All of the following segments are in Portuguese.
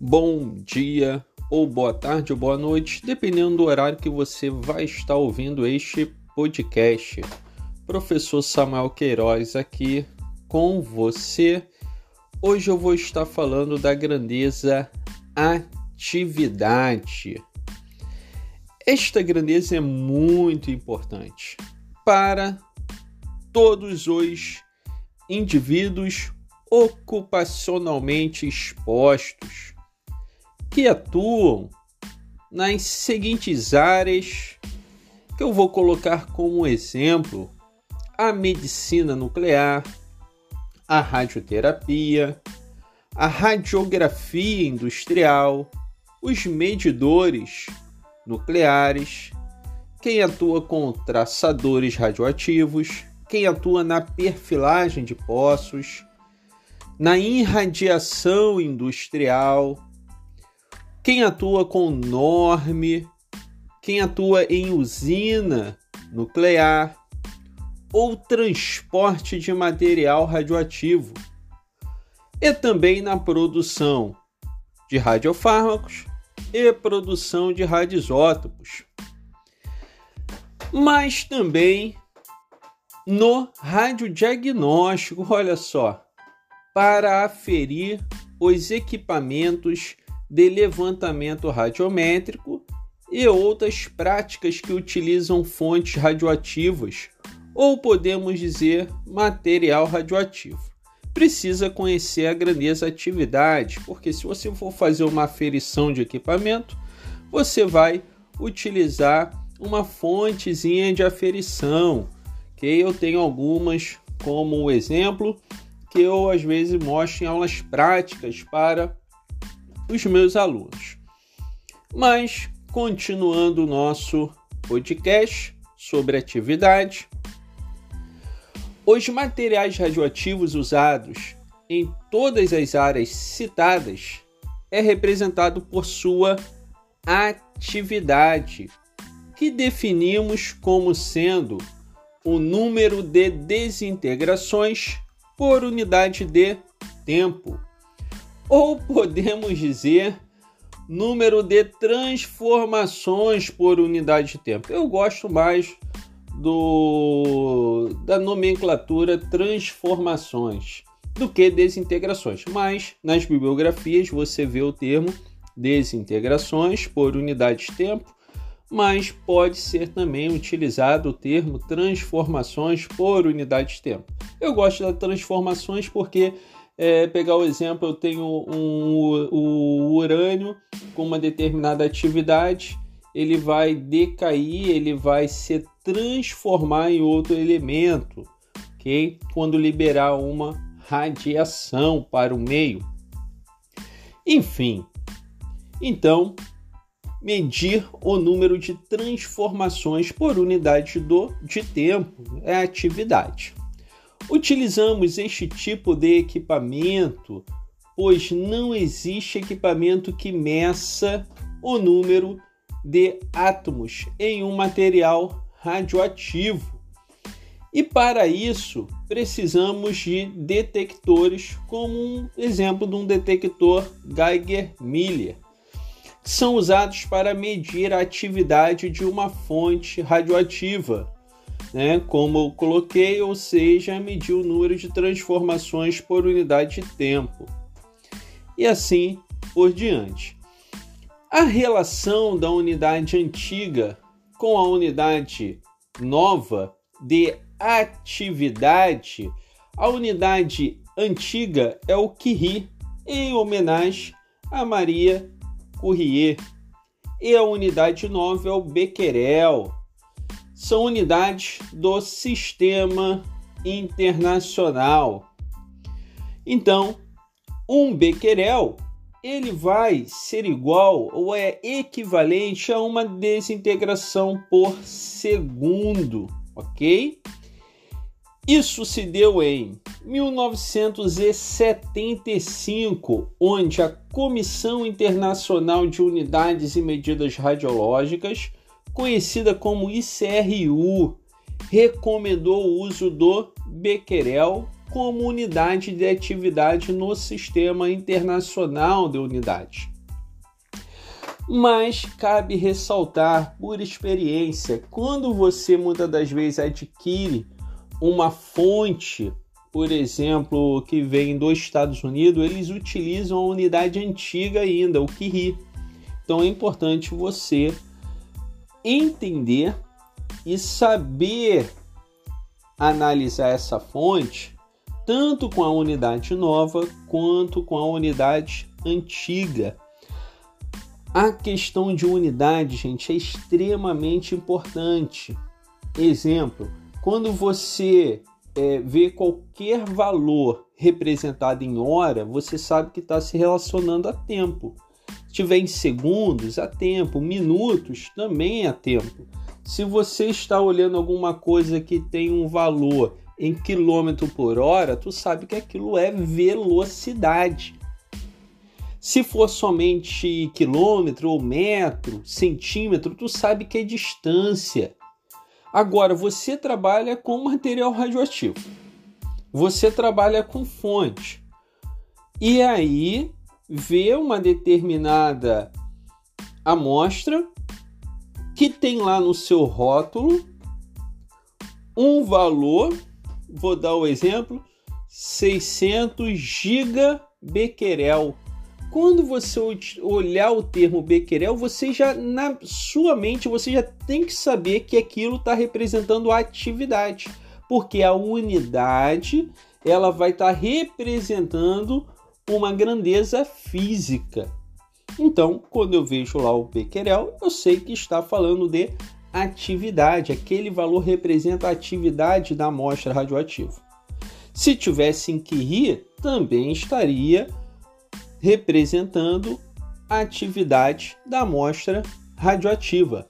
bom dia, ou boa tarde, ou boa noite, dependendo do horário que você vai estar ouvindo este podcast. Professor Samuel Queiroz aqui com você. Hoje eu vou estar falando da grandeza atividade. Esta grandeza é muito importante para todos os indivíduos ocupacionalmente expostos que atuam nas seguintes áreas que eu vou colocar como exemplo: a medicina nuclear, a radioterapia, a radiografia industrial, os medidores nucleares, quem atua com traçadores radioativos, quem atua na perfilagem de poços, na irradiação industrial, quem atua com norme, quem atua em usina nuclear ou transporte de material radioativo, e também na produção de radiofármacos e produção de radioisótopos, mas também no radiodiagnóstico, olha só, para aferir os equipamentos de levantamento radiométrico e outras práticas que utilizam fontes radioativas, ou podemos dizer material radioativo. Precisa conhecer a grandeza atividade, porque se você for fazer uma aferição de equipamento, você vai utilizar uma fontezinha de aferição, que eu tenho algumas como exemplo que eu às vezes mostro em aulas práticas para os meus alunos. Mas, continuando o nosso podcast sobre atividade, os materiais radioativos usados em todas as áreas citadas é representado por sua atividade, que definimos como sendo o número de desintegrações por unidade de tempo ou podemos dizer número de transformações por unidade de tempo. Eu gosto mais do da nomenclatura transformações do que desintegrações, mas nas bibliografias você vê o termo desintegrações por unidade de tempo, mas pode ser também utilizado o termo transformações por unidade de tempo. Eu gosto das transformações porque é, pegar o exemplo, eu tenho um, o urânio com uma determinada atividade, ele vai decair, ele vai se transformar em outro elemento, ok? Quando liberar uma radiação para o meio. Enfim, então, medir o número de transformações por unidade do, de tempo é atividade. Utilizamos este tipo de equipamento pois não existe equipamento que meça o número de átomos em um material radioativo. E para isso, precisamos de detectores, como um exemplo de um detector Geiger-Miller, são usados para medir a atividade de uma fonte radioativa né, como eu coloquei, ou seja, medir o número de transformações por unidade de tempo. E assim por diante. A relação da unidade antiga com a unidade nova de atividade, a unidade antiga é o Curie, em homenagem a Maria Curie, e a unidade nova é o Becquerel, são unidades do sistema internacional. Então, um becquerel ele vai ser igual ou é equivalente a uma desintegração por segundo, ok? Isso se deu em 1975, onde a Comissão Internacional de Unidades e Medidas Radiológicas conhecida como ICRU, recomendou o uso do becquerel como unidade de atividade no sistema internacional de unidades. Mas cabe ressaltar, por experiência, quando você muitas das vezes adquire uma fonte, por exemplo, que vem dos Estados Unidos, eles utilizam a unidade antiga ainda, o KIRI. Então é importante você entender e saber analisar essa fonte tanto com a unidade nova quanto com a unidade antiga. A questão de unidade, gente, é extremamente importante. Exemplo, quando você é, vê qualquer valor representado em hora, você sabe que está se relacionando a tempo. Tiver em segundos, a tempo. Minutos também é tempo. Se você está olhando alguma coisa que tem um valor em quilômetro por hora, tu sabe que aquilo é velocidade. Se for somente quilômetro ou metro, centímetro, tu sabe que é distância. Agora, você trabalha com material radioativo. Você trabalha com fonte. E aí vê uma determinada amostra que tem lá no seu rótulo um valor vou dar o exemplo, 600 gigabecquerel. Quando você olhar o termo becquerel, você já na sua mente você já tem que saber que aquilo está representando a atividade, porque a unidade ela vai estar tá representando uma grandeza física. Então, quando eu vejo lá o becquerel, eu sei que está falando de atividade. Aquele valor representa a atividade da amostra radioativa. Se tivesse em Curie, também estaria representando a atividade da amostra radioativa.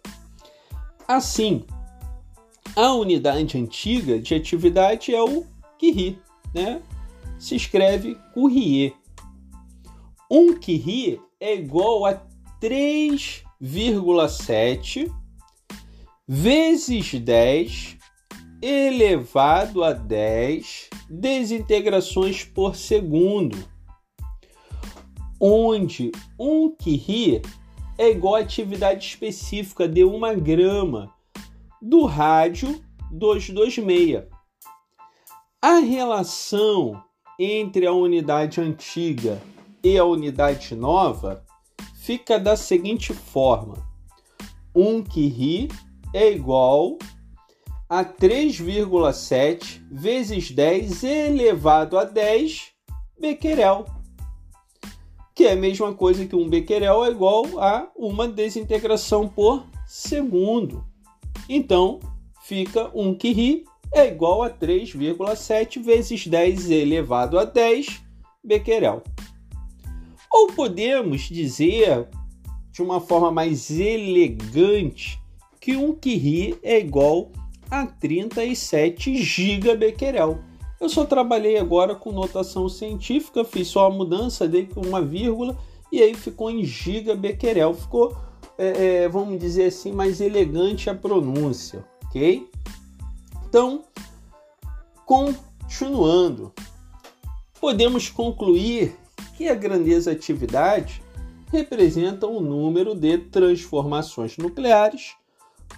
Assim, a unidade antiga de atividade é o Curie, né? Se escreve Curie. Um Curie é igual a 3,7 vezes 10 elevado a 10 desintegrações por segundo, onde 1 Curie é igual à atividade específica de 1 grama do rádio 226. A relação entre a unidade antiga e a unidade nova fica da seguinte forma: 1 Curie é igual a 3,7 vezes 10 elevado a 10 becquerel, que é a mesma coisa que um becquerel é igual a uma desintegração por segundo. Então, fica 1 Curie é igual a 3,7 vezes 10 elevado a 10 becquerel. Ou podemos dizer de uma forma mais elegante que um Curie é igual a 37 gigabecquerel. Eu só trabalhei agora com notação científica, fiz só a mudança, dei uma vírgula e aí ficou em gigabecquerel. Ficou, é, é, vamos dizer assim, mais elegante a pronúncia, ok? Então, continuando, podemos concluir que a grandeza atividade representa o número de transformações nucleares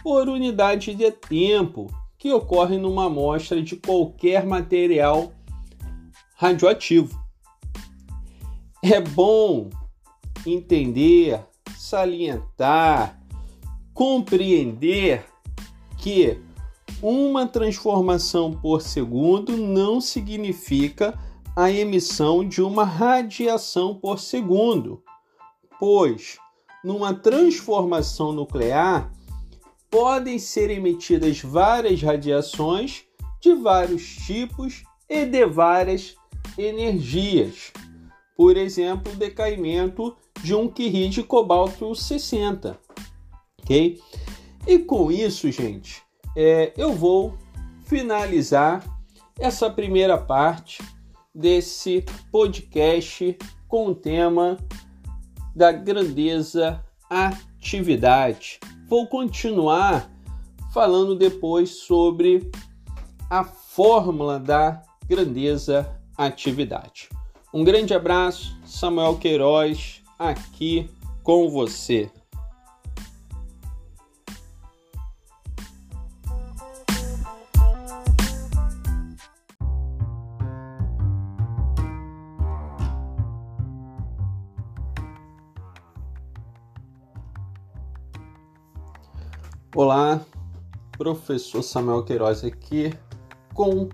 por unidade de tempo que ocorre numa amostra de qualquer material radioativo. É bom entender, salientar, compreender que uma transformação por segundo não significa a emissão de uma radiação por segundo, pois numa transformação nuclear podem ser emitidas várias radiações de vários tipos e de várias energias. Por exemplo, o decaimento de um Curie de cobalto 60. Ok? E com isso, gente, é, eu vou finalizar essa primeira parte desse podcast com o tema da grandeza atividade. Vou continuar falando depois sobre a fórmula da grandeza, atividade. Um grande abraço, Samuel Queiroz, aqui com você. Olá, professor Samuel Queiroz aqui com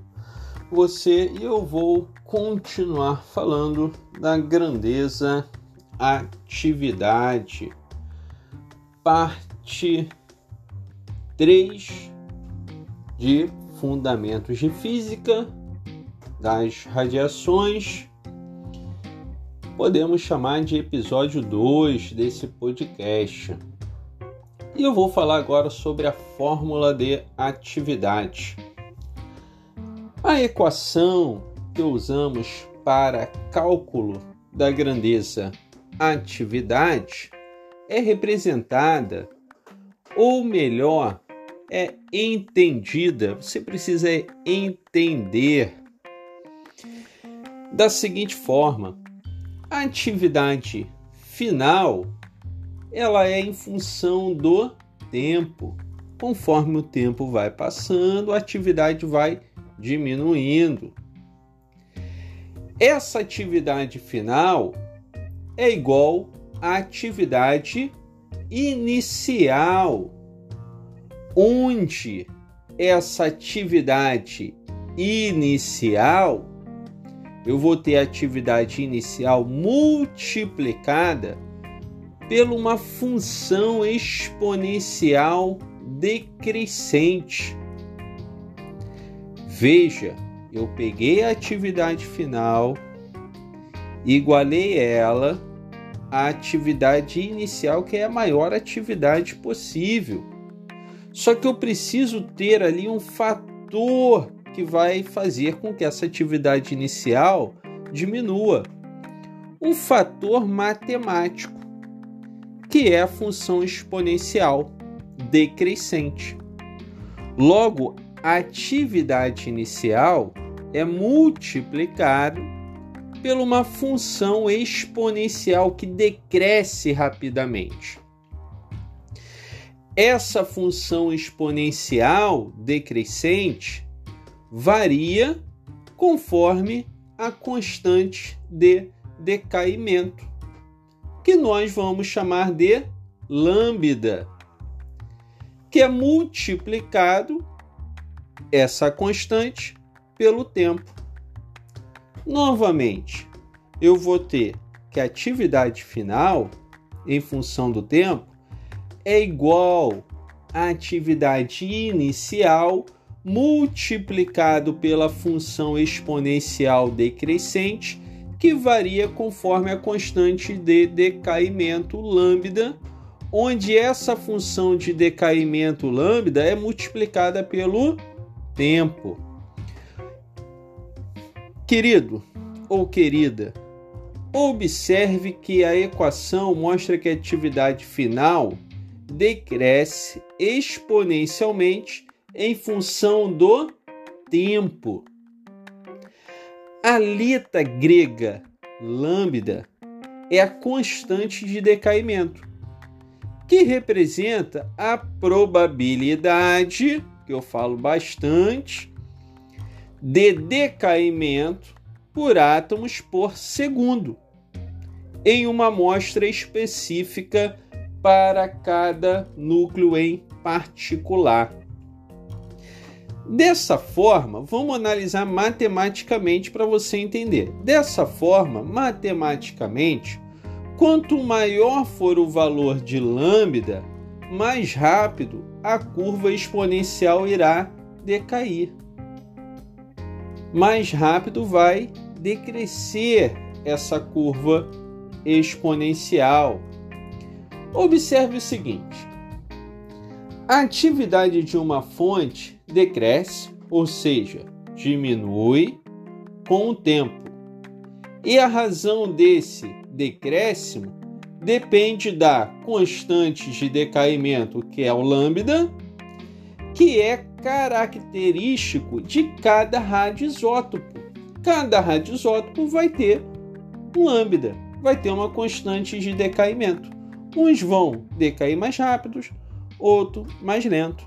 você e eu vou continuar falando da grandeza atividade. Parte 3 de Fundamentos de Física das Radiações. Podemos chamar de episódio 2 desse podcast. E eu vou falar agora sobre a fórmula de atividade. A equação que usamos para cálculo da grandeza atividade é representada, ou melhor, é entendida. Você precisa entender da seguinte forma: a atividade final ela é em função do tempo. Conforme o tempo vai passando, a atividade vai diminuindo. Essa atividade final é igual à atividade inicial, onde essa atividade inicial eu vou ter a atividade inicial multiplicada pela uma função exponencial decrescente. Veja, eu peguei a atividade final, igualei ela à atividade inicial, que é a maior atividade possível. Só que eu preciso ter ali um fator que vai fazer com que essa atividade inicial diminua. Um fator matemático que é a função exponencial decrescente. Logo, a atividade inicial é multiplicado por uma função exponencial que decresce rapidamente. Essa função exponencial decrescente varia conforme a constante de decaimento que nós vamos chamar de lambda, que é multiplicado essa constante pelo tempo. Novamente, eu vou ter que a atividade final, em função do tempo, é igual à atividade inicial multiplicado pela função exponencial decrescente que varia conforme a constante de decaimento lambda, onde essa função de decaimento lambda é multiplicada pelo tempo. Querido ou querida, observe que a equação mostra que a atividade final decresce exponencialmente em função do tempo. A letra grega lambda é a constante de decaimento, que representa a probabilidade, que eu falo bastante, de decaimento por átomos por segundo, em uma amostra específica para cada núcleo em particular. Dessa forma, vamos analisar matematicamente para você entender. Dessa forma, matematicamente, quanto maior for o valor de lambda, mais rápido a curva exponencial irá decair. Mais rápido vai decrescer essa curva exponencial. Observe o seguinte: a atividade de uma fonte decresce, ou seja, diminui com o tempo. E a razão desse decréscimo depende da constante de decaimento, que é o lambda, que é característico de cada radioisótopo. cada radioisótopo vai ter um lambda, vai ter uma constante de decaimento. Uns vão decair mais rápidos, outro mais lento.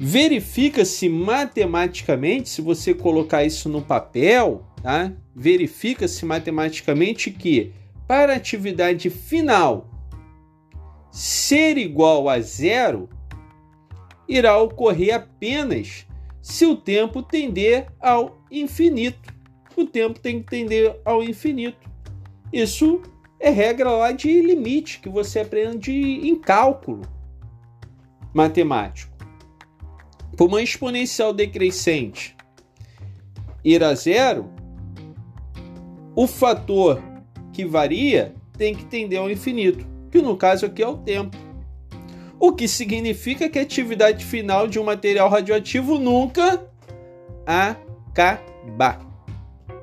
Verifica-se matematicamente, se você colocar isso no papel, tá? verifica-se matematicamente que para a atividade final ser igual a zero, irá ocorrer apenas se o tempo tender ao infinito. O tempo tem que tender ao infinito. Isso é regra lá de limite que você aprende em cálculo matemático. Por uma exponencial decrescente ir a zero, o fator que varia tem que tender ao infinito, que no caso aqui é o tempo. O que significa que a atividade final de um material radioativo nunca acaba.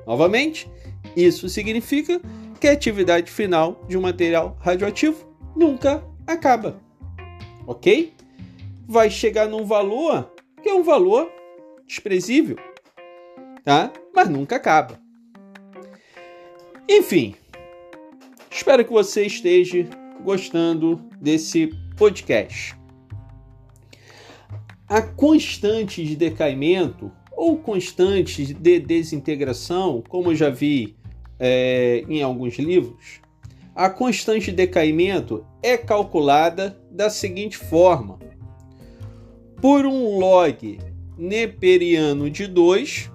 Novamente, isso significa que a atividade final de um material radioativo nunca acaba. Ok? Vai chegar num valor que é um valor desprezível, tá? Mas nunca acaba. Enfim, espero que você esteja gostando desse podcast. A constante de decaimento ou constante de desintegração, como eu já vi é, em alguns livros, a constante de decaimento é calculada da seguinte forma: por um log neperiano de 2.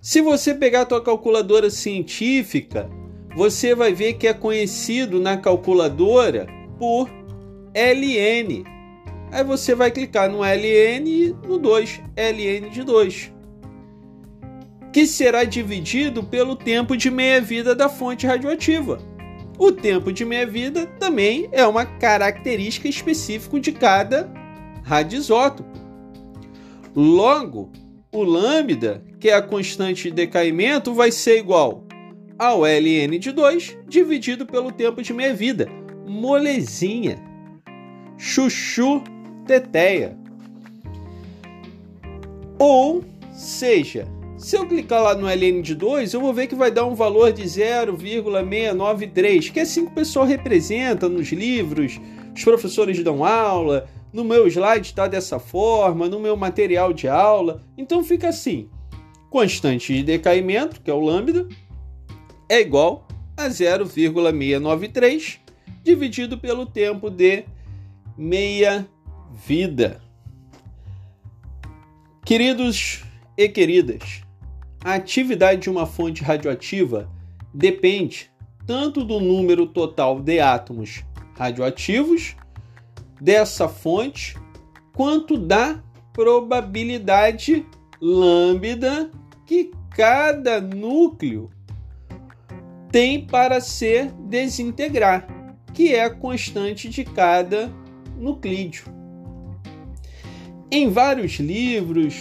Se você pegar a tua calculadora científica, você vai ver que é conhecido na calculadora por ln. Aí você vai clicar no ln e no 2, ln de 2, que será dividido pelo tempo de meia-vida da fonte radioativa. O tempo de meia-vida também é uma característica específica de cada radisótopo. Logo, o lambda, que é a constante de decaimento, vai ser igual ao ln de 2 dividido pelo tempo de meia-vida. Molezinha. Chuchu teteia. Ou seja, se eu clicar lá no ln de 2, eu vou ver que vai dar um valor de 0,693, que é assim que o pessoal representa nos livros, os professores dão aula, no meu slide está dessa forma, no meu material de aula. Então fica assim: constante de decaimento, que é o lambda, é igual a 0,693 dividido pelo tempo de meia vida. Queridos e queridas, a atividade de uma fonte radioativa depende tanto do número total de átomos radioativos dessa fonte quanto da probabilidade lambda que cada núcleo tem para se desintegrar, que é a constante de cada nuclídeo. Em vários livros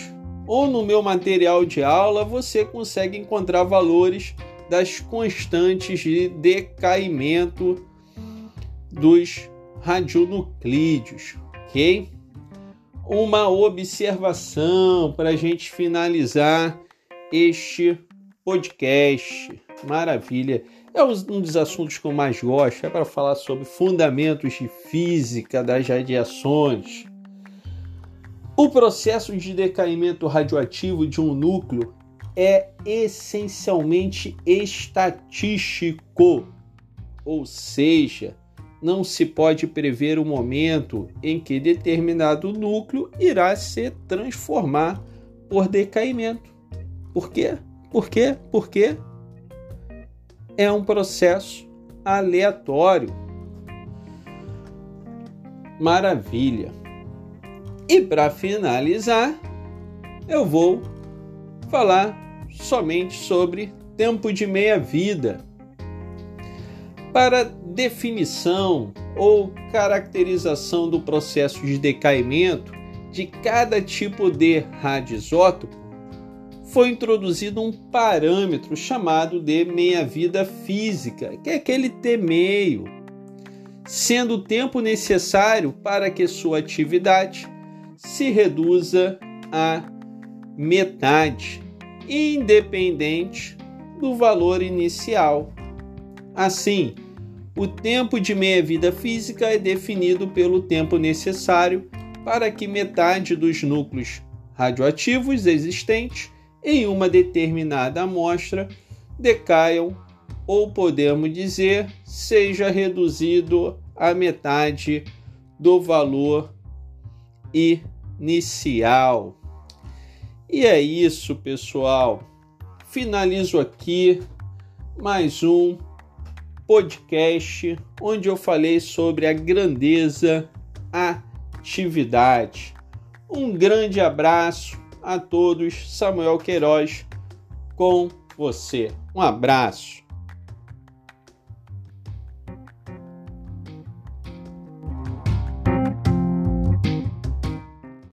ou no meu material de aula você consegue encontrar valores das constantes de decaimento dos radionuclídeos, ok? Uma observação para a gente finalizar este podcast. Maravilha! É um dos assuntos que eu mais gosto, é para falar sobre fundamentos de física das radiações. O processo de decaimento radioativo de um núcleo é essencialmente estatístico, ou seja, não se pode prever o momento em que determinado núcleo irá se transformar por decaimento. Por quê? Por quê? Por quê? É um processo aleatório. Maravilha. E para finalizar, eu vou falar somente sobre tempo de meia-vida para definição ou caracterização do processo de decaimento de cada tipo de radisótopo, foi introduzido um parâmetro chamado de meia-vida física, que é aquele T meio, sendo o tempo necessário para que sua atividade se reduza a metade. independente do valor inicial. Assim, o tempo de meia-vida física é definido pelo tempo necessário para que metade dos núcleos radioativos existentes em uma determinada amostra decaiam, ou podemos dizer, seja reduzido a metade do valor inicial. E é isso, pessoal. Finalizo aqui mais um podcast onde eu falei sobre a grandeza atividade. Um grande abraço a todos. Samuel Queiroz com você. Um abraço.